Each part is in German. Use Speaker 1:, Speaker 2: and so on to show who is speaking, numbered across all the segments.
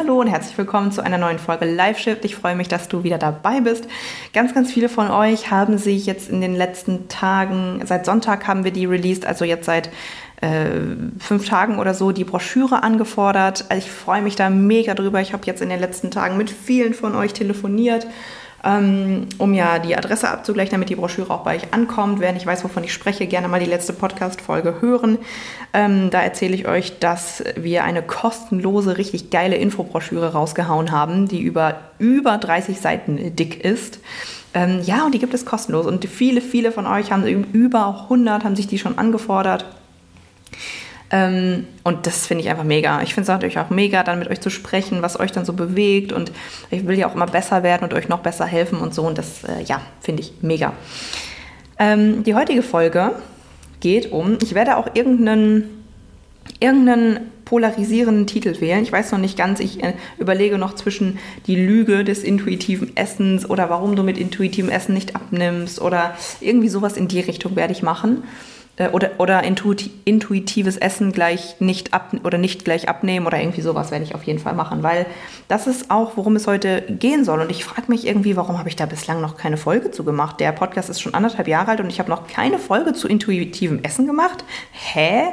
Speaker 1: Hallo und herzlich willkommen zu einer neuen Folge Live Shift. Ich freue mich, dass du wieder dabei bist. Ganz, ganz viele von euch haben sich jetzt in den letzten Tagen, seit Sonntag haben wir die released, also jetzt seit äh, fünf Tagen oder so die Broschüre angefordert. Also ich freue mich da mega drüber. Ich habe jetzt in den letzten Tagen mit vielen von euch telefoniert ähm, um ja die Adresse abzugleichen, damit die Broschüre auch bei euch ankommt. Wer nicht weiß, wovon ich spreche, gerne mal die letzte Podcast-Folge hören. Ähm, da erzähle ich euch, dass wir eine kostenlose, richtig geile Infobroschüre rausgehauen haben, die über über 30 Seiten dick ist. Ähm, ja, und die gibt es kostenlos. Und viele, viele von euch haben über 100 haben sich die schon angefordert. Ähm, und das finde ich einfach mega. Ich finde es natürlich auch mega, dann mit euch zu sprechen, was euch dann so bewegt. Und ich will ja auch immer besser werden und euch noch besser helfen und so. Und das, äh, ja, finde ich mega. Ähm, die heutige Folge geht um, ich werde auch irgendeinen, irgendeinen polarisierenden Titel wählen. Ich weiß noch nicht ganz, ich äh, überlege noch zwischen die Lüge des intuitiven Essens oder warum du mit intuitivem Essen nicht abnimmst oder irgendwie sowas in die Richtung werde ich machen. Äh, oder, oder intuitives Essen gleich nicht ab oder nicht gleich abnehmen oder irgendwie sowas werde ich auf jeden Fall machen, weil das ist auch, worum es heute gehen soll. Und ich frage mich irgendwie, warum habe ich da bislang noch keine Folge zu gemacht? Der Podcast ist schon anderthalb Jahre alt und ich habe noch keine Folge zu intuitivem Essen gemacht. Hä?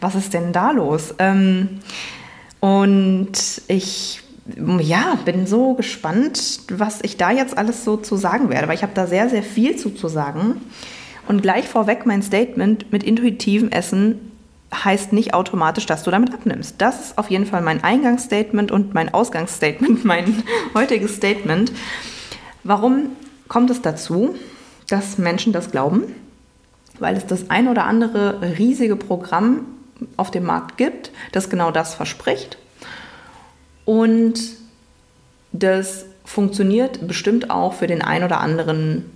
Speaker 1: Was ist denn da los? Ähm, und ich ja, bin so gespannt, was ich da jetzt alles so zu sagen werde, weil ich habe da sehr, sehr viel zu, zu sagen. Und gleich vorweg mein Statement mit intuitivem Essen heißt nicht automatisch, dass du damit abnimmst. Das ist auf jeden Fall mein Eingangsstatement und mein Ausgangsstatement, mein heutiges Statement. Warum kommt es dazu, dass Menschen das glauben? Weil es das ein oder andere riesige Programm auf dem Markt gibt, das genau das verspricht. Und das funktioniert bestimmt auch für den einen oder anderen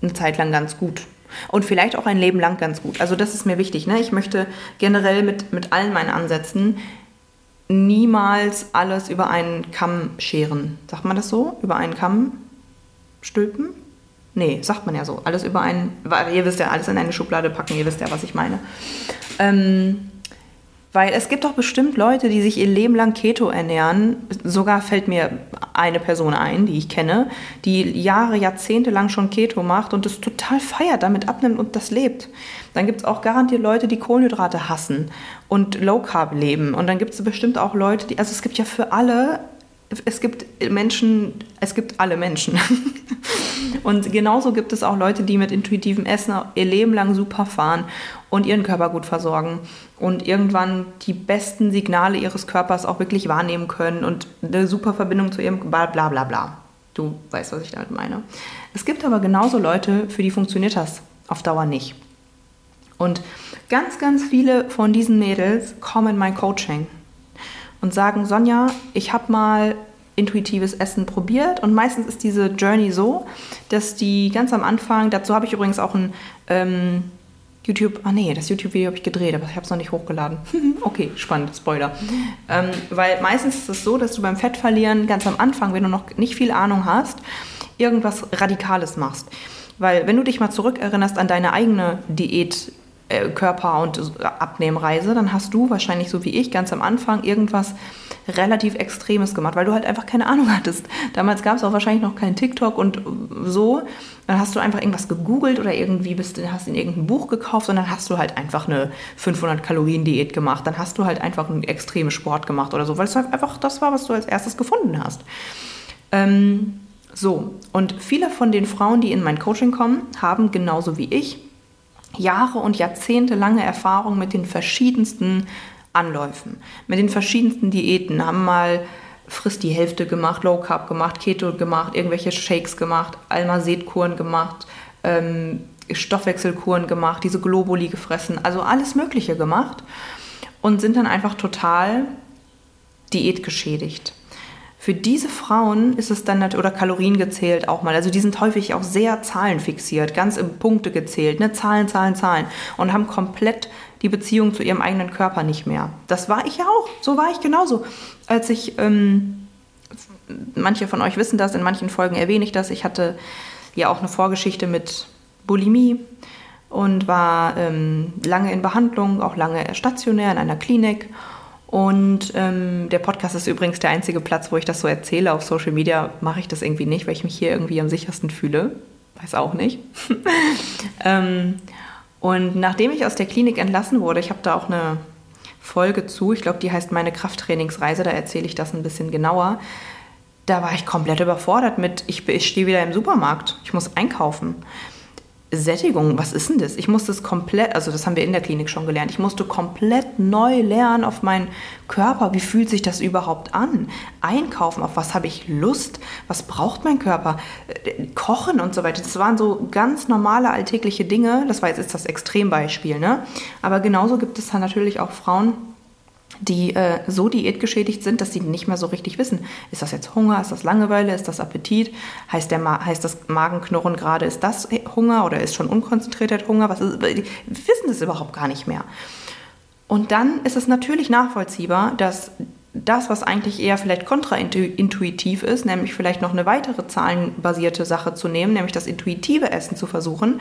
Speaker 1: eine Zeit lang ganz gut. Und vielleicht auch ein Leben lang ganz gut. Also das ist mir wichtig. Ne? Ich möchte generell mit, mit allen meinen Ansätzen niemals alles über einen Kamm scheren. Sagt man das so? Über einen Kamm stülpen? Nee, sagt man ja so. Alles über einen, ihr wisst ja, alles in eine Schublade packen, ihr wisst ja, was ich meine. Ähm, weil es gibt doch bestimmt Leute, die sich ihr Leben lang Keto ernähren. Sogar fällt mir eine Person ein, die ich kenne, die Jahre, Jahrzehnte lang schon Keto macht und es total feiert, damit abnimmt und das lebt. Dann gibt es auch garantiert Leute, die Kohlenhydrate hassen und Low Carb leben. Und dann gibt es bestimmt auch Leute, die, also es gibt ja für alle es gibt Menschen, es gibt alle Menschen. und genauso gibt es auch Leute, die mit intuitivem Essen ihr Leben lang super fahren und ihren Körper gut versorgen und irgendwann die besten Signale ihres Körpers auch wirklich wahrnehmen können und eine super Verbindung zu ihrem bla bla bla bla. Du weißt, was ich damit meine. Es gibt aber genauso Leute, für die funktioniert das auf Dauer nicht. Und ganz, ganz viele von diesen Mädels kommen in mein Coaching und sagen, Sonja, ich habe mal intuitives Essen probiert und meistens ist diese Journey so, dass die ganz am Anfang, dazu habe ich übrigens auch ein ähm, YouTube, ah nee, das YouTube-Video habe ich gedreht, aber ich habe es noch nicht hochgeladen. okay, spannend, Spoiler. Ähm, weil meistens ist es so, dass du beim Fettverlieren ganz am Anfang, wenn du noch nicht viel Ahnung hast, irgendwas Radikales machst. Weil wenn du dich mal zurückerinnerst an deine eigene Diät, Körper- und Abnehmreise, dann hast du wahrscheinlich so wie ich ganz am Anfang irgendwas relativ Extremes gemacht, weil du halt einfach keine Ahnung hattest. Damals gab es auch wahrscheinlich noch kein TikTok und so. Dann hast du einfach irgendwas gegoogelt oder irgendwie bist, hast in irgendein Buch gekauft und dann hast du halt einfach eine 500 Kalorien Diät gemacht. Dann hast du halt einfach einen extremen Sport gemacht oder so, weil es halt einfach das war, was du als erstes gefunden hast. Ähm, so, und viele von den Frauen, die in mein Coaching kommen, haben genauso wie ich Jahre und Jahrzehnte lange Erfahrung mit den verschiedensten Anläufen, mit den verschiedensten Diäten, haben mal frisst die Hälfte gemacht, Low Carb gemacht, Keto gemacht, irgendwelche Shakes gemacht, Almazet-Kuren gemacht, ähm, Stoffwechselkuren gemacht, diese Globuli gefressen, also alles Mögliche gemacht und sind dann einfach total diätgeschädigt. Für diese Frauen ist es dann oder Kalorien gezählt auch mal. Also die sind häufig auch sehr zahlenfixiert, ganz im Punkte gezählt, ne? Zahlen, Zahlen, Zahlen und haben komplett die Beziehung zu ihrem eigenen Körper nicht mehr. Das war ich ja auch. So war ich genauso. Als ich, ähm, manche von euch wissen das, in manchen Folgen erwähne ich das. Ich hatte ja auch eine Vorgeschichte mit Bulimie und war ähm, lange in Behandlung, auch lange stationär in einer Klinik und ähm, der Podcast ist übrigens der einzige Platz, wo ich das so erzähle. Auf Social Media mache ich das irgendwie nicht, weil ich mich hier irgendwie am sichersten fühle. Weiß auch nicht. ähm, und nachdem ich aus der Klinik entlassen wurde, ich habe da auch eine Folge zu, ich glaube, die heißt Meine Krafttrainingsreise, da erzähle ich das ein bisschen genauer. Da war ich komplett überfordert mit, ich, ich stehe wieder im Supermarkt, ich muss einkaufen. Sättigung, was ist denn das? Ich musste es komplett, also das haben wir in der Klinik schon gelernt, ich musste komplett neu lernen auf meinen Körper. Wie fühlt sich das überhaupt an? Einkaufen, auf was habe ich Lust? Was braucht mein Körper? Kochen und so weiter. Das waren so ganz normale alltägliche Dinge. Das war jetzt das Extrembeispiel, ne? Aber genauso gibt es dann natürlich auch Frauen, die äh, so diätgeschädigt sind, dass sie nicht mehr so richtig wissen, ist das jetzt Hunger, ist das Langeweile, ist das Appetit, heißt, der Ma heißt das Magenknurren gerade, ist das Hunger oder ist schon unkonzentrierter Hunger, was ist, die wissen das überhaupt gar nicht mehr. Und dann ist es natürlich nachvollziehbar, dass das, was eigentlich eher vielleicht kontraintuitiv ist, nämlich vielleicht noch eine weitere zahlenbasierte Sache zu nehmen, nämlich das intuitive Essen zu versuchen,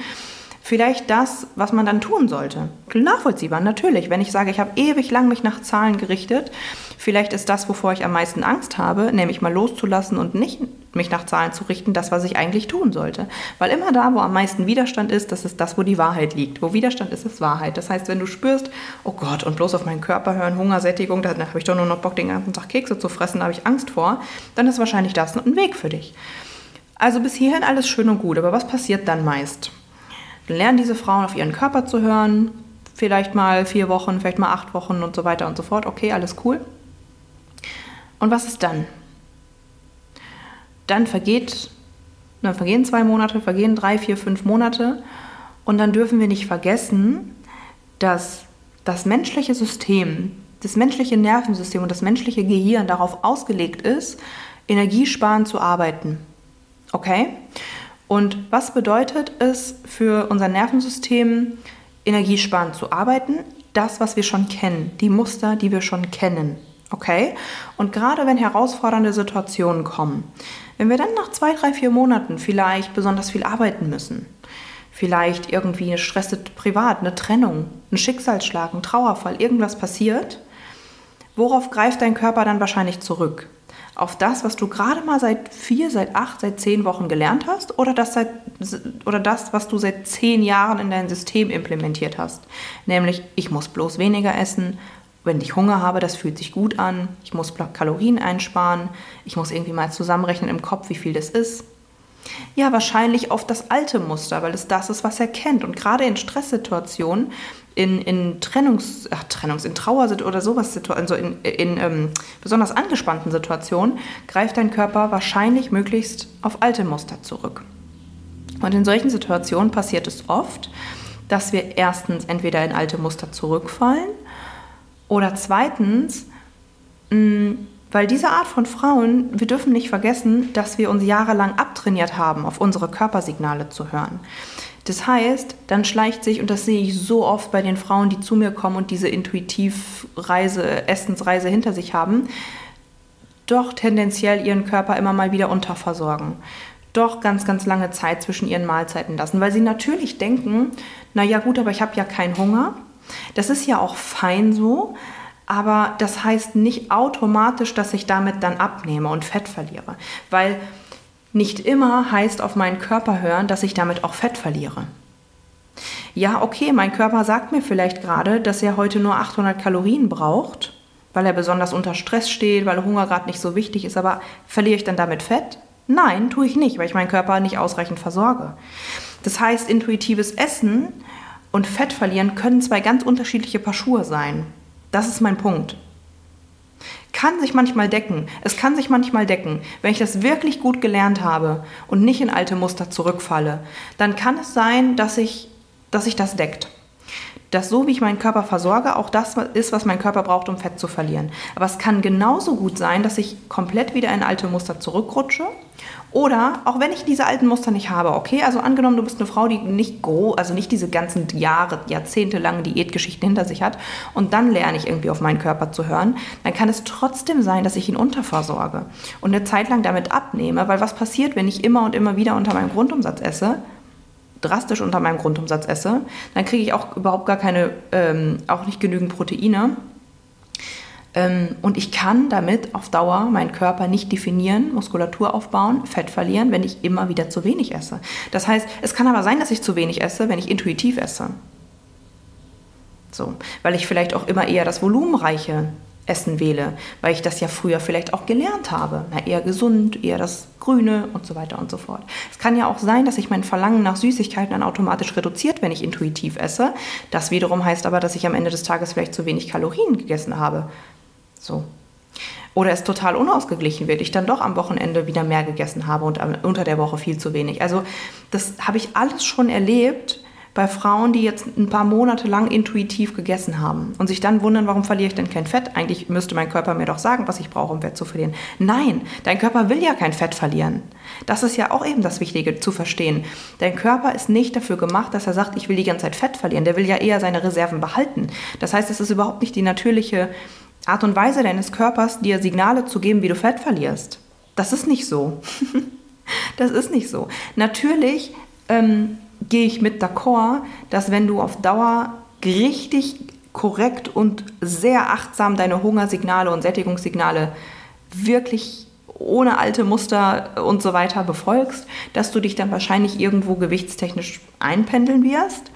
Speaker 1: vielleicht das, was man dann tun sollte. Nachvollziehbar, natürlich. Wenn ich sage, ich habe ewig lang mich nach Zahlen gerichtet, vielleicht ist das, wovor ich am meisten Angst habe, nämlich mal loszulassen und nicht mich nach Zahlen zu richten, das, was ich eigentlich tun sollte. Weil immer da, wo am meisten Widerstand ist, das ist das, wo die Wahrheit liegt. Wo Widerstand ist, ist Wahrheit. Das heißt, wenn du spürst, oh Gott, und bloß auf meinen Körper hören, Hungersättigung, dann habe ich doch nur noch Bock, den ganzen Tag Kekse zu fressen, da habe ich Angst vor, dann ist wahrscheinlich das ein Weg für dich. Also bis hierhin alles schön und gut, aber was passiert dann meist? Dann lernen diese Frauen auf ihren Körper zu hören, vielleicht mal vier Wochen, vielleicht mal acht Wochen und so weiter und so fort. Okay, alles cool. Und was ist dann? Dann vergeht, dann vergehen zwei Monate, vergehen drei, vier, fünf Monate und dann dürfen wir nicht vergessen, dass das menschliche System, das menschliche Nervensystem und das menschliche Gehirn darauf ausgelegt ist, energiesparend zu arbeiten. Okay? Und was bedeutet es für unser Nervensystem, energiesparend zu arbeiten? Das, was wir schon kennen, die Muster, die wir schon kennen. Okay? Und gerade wenn herausfordernde Situationen kommen, wenn wir dann nach zwei, drei, vier Monaten vielleicht besonders viel arbeiten müssen, vielleicht irgendwie eine Stress privat, eine Trennung, ein Schicksalsschlag, ein Trauerfall, irgendwas passiert, worauf greift dein Körper dann wahrscheinlich zurück? auf das, was du gerade mal seit vier, seit acht, seit zehn Wochen gelernt hast oder das, seit, oder das, was du seit zehn Jahren in dein System implementiert hast. Nämlich, ich muss bloß weniger essen. Wenn ich Hunger habe, das fühlt sich gut an. Ich muss Kalorien einsparen. Ich muss irgendwie mal zusammenrechnen im Kopf, wie viel das ist. Ja, wahrscheinlich auf das alte Muster, weil es das ist, was er kennt. Und gerade in Stresssituationen in, in Trennungs, ach, Trennungs, in Trauersituationen oder sowas, also in, in ähm, besonders angespannten Situationen, greift dein Körper wahrscheinlich möglichst auf alte Muster zurück. Und in solchen Situationen passiert es oft, dass wir erstens entweder in alte Muster zurückfallen oder zweitens, mh, weil diese Art von Frauen, wir dürfen nicht vergessen, dass wir uns jahrelang abtrainiert haben, auf unsere Körpersignale zu hören. Das heißt, dann schleicht sich, und das sehe ich so oft bei den Frauen, die zu mir kommen und diese Intuitivreise, Essensreise hinter sich haben, doch tendenziell ihren Körper immer mal wieder unterversorgen. Doch ganz, ganz lange Zeit zwischen ihren Mahlzeiten lassen, weil sie natürlich denken, na ja gut, aber ich habe ja keinen Hunger. Das ist ja auch fein so, aber das heißt nicht automatisch, dass ich damit dann abnehme und Fett verliere, weil nicht immer heißt auf meinen Körper hören, dass ich damit auch Fett verliere. Ja, okay, mein Körper sagt mir vielleicht gerade, dass er heute nur 800 Kalorien braucht, weil er besonders unter Stress steht, weil Hunger gerade nicht so wichtig ist, aber verliere ich dann damit Fett? Nein, tue ich nicht, weil ich meinen Körper nicht ausreichend versorge. Das heißt, intuitives Essen und Fett verlieren können zwei ganz unterschiedliche Paar Schuhe sein. Das ist mein Punkt kann sich manchmal decken. Es kann sich manchmal decken. Wenn ich das wirklich gut gelernt habe und nicht in alte Muster zurückfalle, dann kann es sein, dass sich dass ich das deckt. dass so wie ich meinen Körper versorge, auch das ist, was mein Körper braucht, um Fett zu verlieren. Aber es kann genauso gut sein, dass ich komplett wieder in alte Muster zurückrutsche. Oder auch wenn ich diese alten Muster nicht habe, okay, also angenommen, du bist eine Frau, die nicht groß, also nicht diese ganzen Jahre, jahrzehntelange Diätgeschichten hinter sich hat und dann lerne ich irgendwie auf meinen Körper zu hören, dann kann es trotzdem sein, dass ich ihn unterversorge und eine Zeit lang damit abnehme, weil was passiert, wenn ich immer und immer wieder unter meinem Grundumsatz esse? drastisch unter meinem Grundumsatz esse, dann kriege ich auch überhaupt gar keine, ähm, auch nicht genügend Proteine. Ähm, und ich kann damit auf Dauer meinen Körper nicht definieren, Muskulatur aufbauen, Fett verlieren, wenn ich immer wieder zu wenig esse. Das heißt, es kann aber sein, dass ich zu wenig esse, wenn ich intuitiv esse. So, weil ich vielleicht auch immer eher das volumenreiche Essen wähle, weil ich das ja früher vielleicht auch gelernt habe. Na, eher gesund, eher das Grüne und so weiter und so fort. Es kann ja auch sein, dass sich mein Verlangen nach Süßigkeiten dann automatisch reduziert, wenn ich intuitiv esse. Das wiederum heißt aber, dass ich am Ende des Tages vielleicht zu wenig Kalorien gegessen habe. So. Oder es total unausgeglichen wird, ich dann doch am Wochenende wieder mehr gegessen habe und unter der Woche viel zu wenig. Also das habe ich alles schon erlebt bei Frauen, die jetzt ein paar Monate lang intuitiv gegessen haben und sich dann wundern, warum verliere ich denn kein Fett? Eigentlich müsste mein Körper mir doch sagen, was ich brauche, um Fett zu verlieren. Nein, dein Körper will ja kein Fett verlieren. Das ist ja auch eben das Wichtige zu verstehen. Dein Körper ist nicht dafür gemacht, dass er sagt, ich will die ganze Zeit Fett verlieren. Der will ja eher seine Reserven behalten. Das heißt, es ist überhaupt nicht die natürliche Art und Weise deines Körpers, dir Signale zu geben, wie du Fett verlierst. Das ist nicht so. das ist nicht so. Natürlich ähm, gehe ich mit d'accord, dass wenn du auf Dauer richtig korrekt und sehr achtsam deine Hungersignale und Sättigungssignale wirklich ohne alte Muster und so weiter befolgst, dass du dich dann wahrscheinlich irgendwo gewichtstechnisch einpendeln wirst.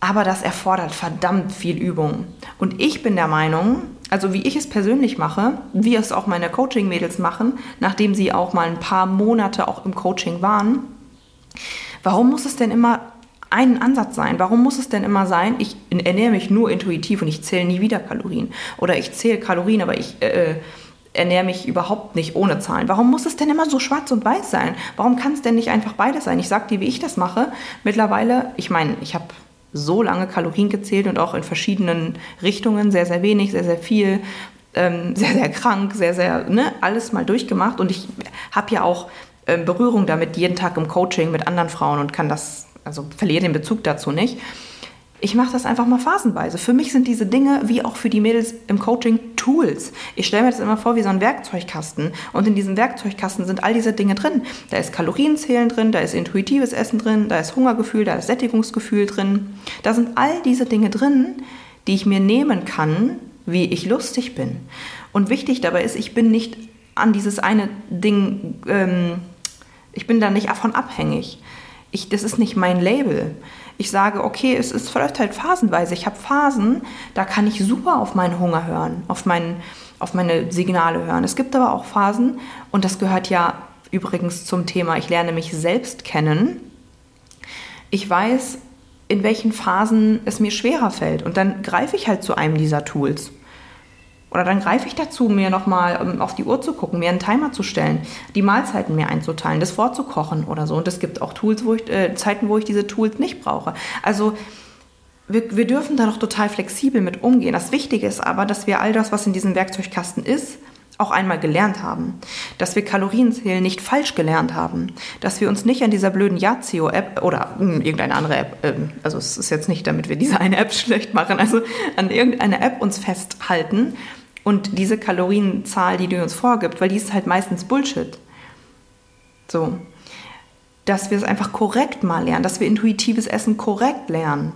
Speaker 1: Aber das erfordert verdammt viel Übung. Und ich bin der Meinung, also wie ich es persönlich mache, wie es auch meine Coaching-Mädels machen, nachdem sie auch mal ein paar Monate auch im Coaching waren, Warum muss es denn immer einen Ansatz sein? Warum muss es denn immer sein, ich ernähre mich nur intuitiv und ich zähle nie wieder Kalorien? Oder ich zähle Kalorien, aber ich äh, äh, ernähre mich überhaupt nicht ohne Zahlen. Warum muss es denn immer so schwarz und weiß sein? Warum kann es denn nicht einfach beides sein? Ich sage dir, wie ich das mache. Mittlerweile, ich meine, ich habe so lange Kalorien gezählt und auch in verschiedenen Richtungen, sehr, sehr wenig, sehr, sehr viel, ähm, sehr, sehr krank, sehr, sehr, ne, alles mal durchgemacht. Und ich habe ja auch ähm, Berührung damit jeden Tag im Coaching mit anderen Frauen und kann das, also verliere den Bezug dazu nicht. Ich mache das einfach mal phasenweise. Für mich sind diese Dinge, wie auch für die Mädels im Coaching, Tools. Ich stelle mir das immer vor wie so ein Werkzeugkasten. Und in diesem Werkzeugkasten sind all diese Dinge drin. Da ist Kalorienzählen drin, da ist intuitives Essen drin, da ist Hungergefühl, da ist Sättigungsgefühl drin. Da sind all diese Dinge drin, die ich mir nehmen kann, wie ich lustig bin. Und wichtig dabei ist, ich bin nicht an dieses eine Ding ähm, ich bin da nicht davon abhängig. Ich, das ist nicht mein Label. Ich sage, okay, es, es verläuft halt phasenweise. Ich habe Phasen, da kann ich super auf meinen Hunger hören, auf, meinen, auf meine Signale hören. Es gibt aber auch Phasen, und das gehört ja übrigens zum Thema, ich lerne mich selbst kennen. Ich weiß, in welchen Phasen es mir schwerer fällt. Und dann greife ich halt zu einem dieser Tools. Oder dann greife ich dazu, mir nochmal ähm, auf die Uhr zu gucken, mir einen Timer zu stellen, die Mahlzeiten mir einzuteilen, das vorzukochen oder so. Und es gibt auch Tools, wo ich, äh, Zeiten, wo ich diese Tools nicht brauche. Also wir, wir dürfen da doch total flexibel mit umgehen. Das Wichtige ist aber, dass wir all das, was in diesem Werkzeugkasten ist, auch einmal gelernt haben. Dass wir Kalorienzählen nicht falsch gelernt haben. Dass wir uns nicht an dieser blöden Yazio-App oder mh, hm, irgendeine andere App, äh, also es ist jetzt nicht, damit wir diese eine App schlecht machen, also an irgendeine App uns festhalten, und diese Kalorienzahl, die du uns vorgibt, weil die ist halt meistens Bullshit. So. Dass wir es einfach korrekt mal lernen, dass wir intuitives Essen korrekt lernen.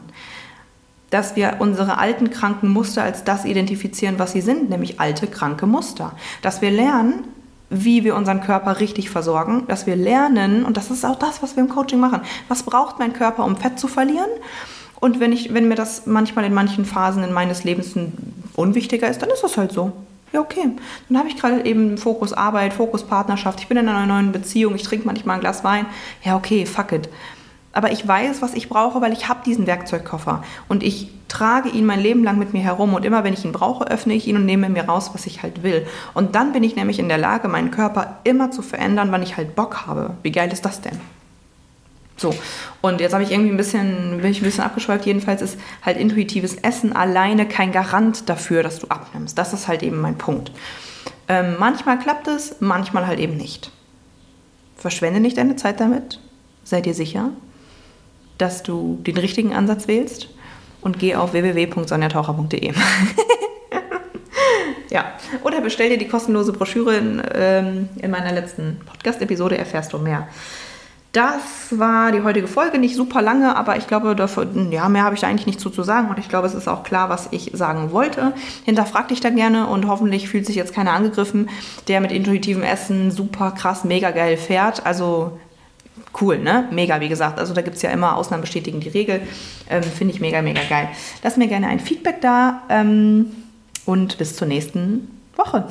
Speaker 1: Dass wir unsere alten kranken Muster als das identifizieren, was sie sind, nämlich alte kranke Muster. Dass wir lernen, wie wir unseren Körper richtig versorgen, dass wir lernen, und das ist auch das, was wir im Coaching machen, was braucht mein Körper, um Fett zu verlieren? Und wenn, ich, wenn mir das manchmal in manchen Phasen in meines Lebens unwichtiger ist, dann ist das halt so. Ja, okay. Dann habe ich gerade eben Fokus Arbeit, Fokus Partnerschaft. Ich bin in einer neuen Beziehung, ich trinke manchmal ein Glas Wein. Ja, okay, fuck it. Aber ich weiß, was ich brauche, weil ich habe diesen Werkzeugkoffer. Und ich trage ihn mein Leben lang mit mir herum. Und immer, wenn ich ihn brauche, öffne ich ihn und nehme mir raus, was ich halt will. Und dann bin ich nämlich in der Lage, meinen Körper immer zu verändern, wann ich halt Bock habe. Wie geil ist das denn? So, und jetzt habe ich irgendwie ein bisschen, bin ich ein bisschen abgeschweift. Jedenfalls ist halt intuitives Essen alleine kein Garant dafür, dass du abnimmst. Das ist halt eben mein Punkt. Ähm, manchmal klappt es, manchmal halt eben nicht. Verschwende nicht deine Zeit damit. Sei dir sicher, dass du den richtigen Ansatz wählst und geh auf www.sonjataucher.de. ja, oder bestell dir die kostenlose Broschüre in, ähm, in meiner letzten Podcast-Episode, erfährst du mehr. Das war die heutige Folge, nicht super lange, aber ich glaube, dafür, ja, mehr habe ich da eigentlich nicht zu, zu sagen und ich glaube, es ist auch klar, was ich sagen wollte. Hinterfrag dich da gerne und hoffentlich fühlt sich jetzt keiner angegriffen, der mit intuitivem Essen super krass, mega geil fährt. Also cool, ne? Mega, wie gesagt. Also da gibt es ja immer Ausnahmen bestätigen die Regel. Ähm, Finde ich mega, mega geil. Lass mir gerne ein Feedback da ähm, und bis zur nächsten Woche.